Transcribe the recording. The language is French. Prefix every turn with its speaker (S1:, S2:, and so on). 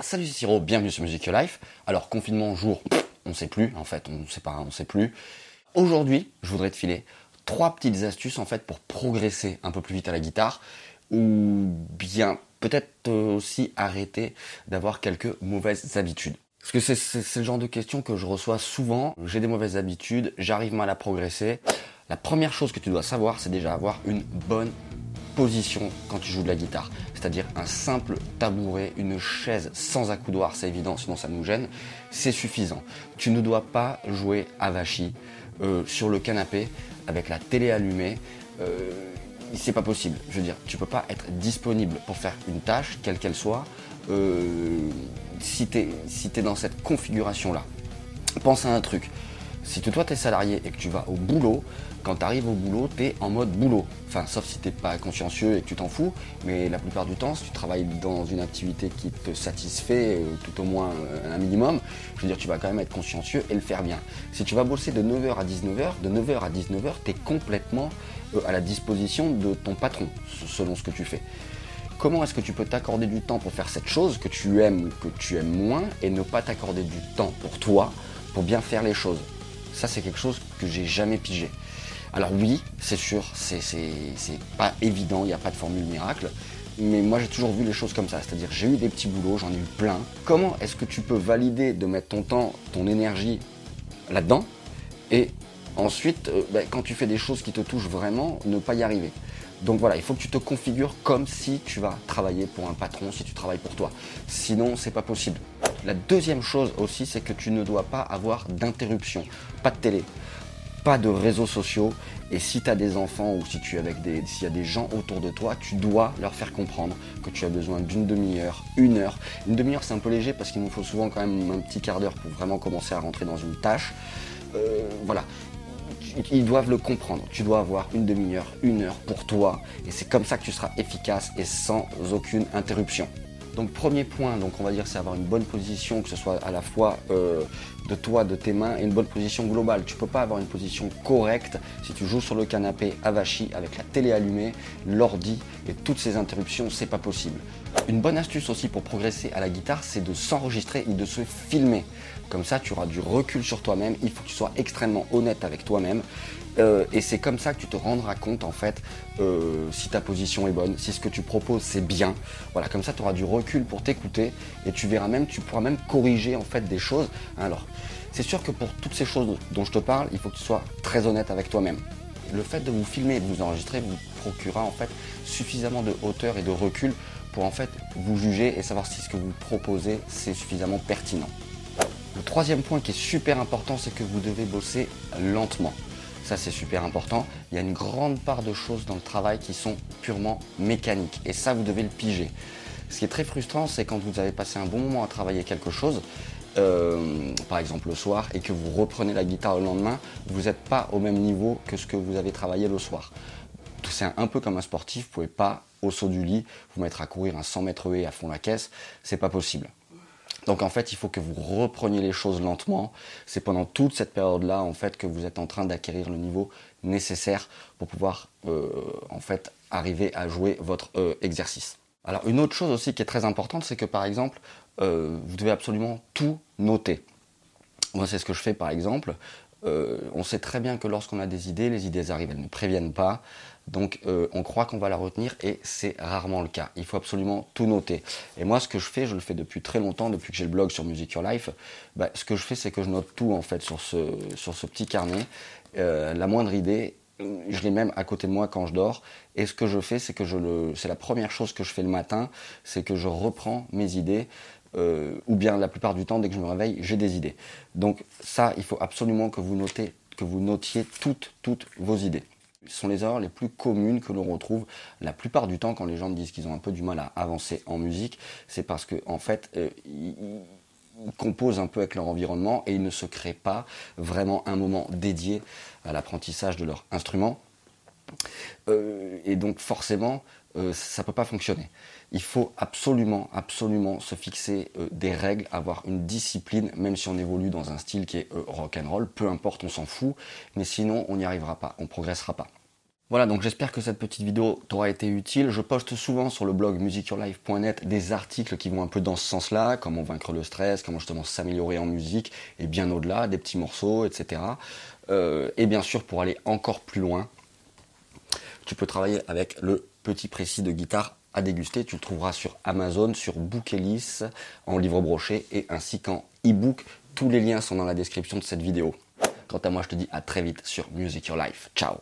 S1: Salut c'est Siro, bienvenue sur Music Life. Alors confinement jour, on sait plus en fait, on sait pas, on sait plus. Aujourd'hui, je voudrais te filer trois petites astuces en fait pour progresser un peu plus vite à la guitare ou bien peut-être aussi arrêter d'avoir quelques mauvaises habitudes. Parce que c'est le genre de questions que je reçois souvent. J'ai des mauvaises habitudes, j'arrive mal à progresser. La première chose que tu dois savoir, c'est déjà avoir une bonne position quand tu joues de la guitare. C'est-à-dire un simple tabouret, une chaise sans accoudoir, c'est évident, sinon ça nous gêne. C'est suffisant. Tu ne dois pas jouer à euh, sur le canapé avec la télé allumée. Euh, c'est pas possible. Je veux dire, tu peux pas être disponible pour faire une tâche, quelle qu'elle soit, euh, si tu es, si es dans cette configuration-là. Pense à un truc. Si toi tu es salarié et que tu vas au boulot, quand tu arrives au boulot, tu es en mode boulot. Enfin, sauf si tu pas consciencieux et que tu t'en fous, mais la plupart du temps, si tu travailles dans une activité qui te satisfait euh, tout au moins euh, un minimum, je veux dire, tu vas quand même être consciencieux et le faire bien. Si tu vas bosser de 9h à 19h, de 9h à 19h, tu es complètement euh, à la disposition de ton patron, selon ce que tu fais. Comment est-ce que tu peux t'accorder du temps pour faire cette chose que tu aimes ou que tu aimes moins et ne pas t'accorder du temps pour toi, pour bien faire les choses? Ça, c'est quelque chose que j'ai jamais pigé. Alors oui, c'est sûr, c'est pas évident, il n'y a pas de formule miracle. Mais moi j'ai toujours vu les choses comme ça, c'est-à-dire j'ai eu des petits boulots, j'en ai eu plein. Comment est-ce que tu peux valider de mettre ton temps, ton énergie là-dedans et ensuite, euh, ben, quand tu fais des choses qui te touchent vraiment, ne pas y arriver? Donc voilà, il faut que tu te configures comme si tu vas travailler pour un patron, si tu travailles pour toi. Sinon, c'est pas possible. La deuxième chose aussi, c'est que tu ne dois pas avoir d'interruption. Pas de télé, pas de réseaux sociaux. Et si tu as des enfants ou si tu es avec des, s'il y a des gens autour de toi, tu dois leur faire comprendre que tu as besoin d'une demi-heure, une heure. Une demi-heure, c'est un peu léger parce qu'il nous faut souvent quand même un petit quart d'heure pour vraiment commencer à rentrer dans une tâche. Euh, voilà. Ils doivent le comprendre. Tu dois avoir une demi-heure, une heure pour toi. Et c'est comme ça que tu seras efficace et sans aucune interruption. Donc premier point, on va dire c'est avoir une bonne position, que ce soit à la fois euh, de toi, de tes mains, et une bonne position globale. Tu peux pas avoir une position correcte si tu joues sur le canapé avachi avec la télé allumée, l'ordi et toutes ces interruptions, c'est pas possible. Une bonne astuce aussi pour progresser à la guitare, c'est de s'enregistrer ou de se filmer. Comme ça, tu auras du recul sur toi-même. Il faut que tu sois extrêmement honnête avec toi-même. Euh, et c'est comme ça que tu te rendras compte en fait euh, si ta position est bonne, si ce que tu proposes c'est bien. Voilà, comme ça tu auras du recul pour t'écouter et tu verras même, tu pourras même corriger en fait des choses. Alors, c'est sûr que pour toutes ces choses dont je te parle, il faut que tu sois très honnête avec toi-même. Le fait de vous filmer et de vous enregistrer vous procurera en fait suffisamment de hauteur et de recul pour en fait vous juger et savoir si ce que vous proposez c'est suffisamment pertinent. Le troisième point qui est super important, c'est que vous devez bosser lentement. Ça, c'est super important. Il y a une grande part de choses dans le travail qui sont purement mécaniques. Et ça, vous devez le piger. Ce qui est très frustrant, c'est quand vous avez passé un bon moment à travailler quelque chose, euh, par exemple le soir, et que vous reprenez la guitare le lendemain, vous n'êtes pas au même niveau que ce que vous avez travaillé le soir. C'est un peu comme un sportif, vous ne pouvez pas, au saut du lit, vous mettre à courir un 100 mètres et à fond la caisse, c'est pas possible. Donc en fait, il faut que vous repreniez les choses lentement. C'est pendant toute cette période-là, en fait, que vous êtes en train d'acquérir le niveau nécessaire pour pouvoir, euh, en fait, arriver à jouer votre euh, exercice. Alors une autre chose aussi qui est très importante, c'est que par exemple, euh, vous devez absolument tout noter. Moi, c'est ce que je fais par exemple. on sait très bien que lorsqu'on a des idées, les idées arrivent, elles ne préviennent pas. Donc euh, on croit qu'on va la retenir et c'est rarement le cas. Il faut absolument tout noter. Et moi ce que je fais, je le fais depuis très longtemps, depuis que j'ai le blog sur Music Your Life, bah, ce que je fais c'est que je note tout en fait sur ce, petit carnet. Euh, la moindre idée, je l'ai même à côté de moi quand je dors. Et ce que je fais, c'est que c'est la première chose que je fais le matin, c'est que je reprends mes idées. Euh, ou bien la plupart du temps, dès que je me réveille, j'ai des idées. Donc ça, il faut absolument que vous notez, que vous notiez toutes, toutes vos idées. Ce sont les erreurs les plus communes que l'on retrouve la plupart du temps quand les gens disent qu'ils ont un peu du mal à avancer en musique. C'est parce qu'en en fait, euh, composent un peu avec leur environnement et ils ne se créent pas vraiment un moment dédié à l'apprentissage de leur instrument. Euh, et donc forcément, euh, ça ne peut pas fonctionner. Il faut absolument, absolument se fixer des règles, avoir une discipline, même si on évolue dans un style qui est rock and roll, peu importe, on s'en fout, mais sinon on n'y arrivera pas, on progressera pas. Voilà, donc j'espère que cette petite vidéo t'aura été utile. Je poste souvent sur le blog musicyourlife.net des articles qui vont un peu dans ce sens-là, comment vaincre le stress, comment justement s'améliorer en musique, et bien au-delà, des petits morceaux, etc. Euh, et bien sûr, pour aller encore plus loin, tu peux travailler avec le petit précis de guitare à déguster. Tu le trouveras sur Amazon, sur Bookelis, en livre broché et ainsi qu'en e-book. Tous les liens sont dans la description de cette vidéo. Quant à moi, je te dis à très vite sur Music Your Life. Ciao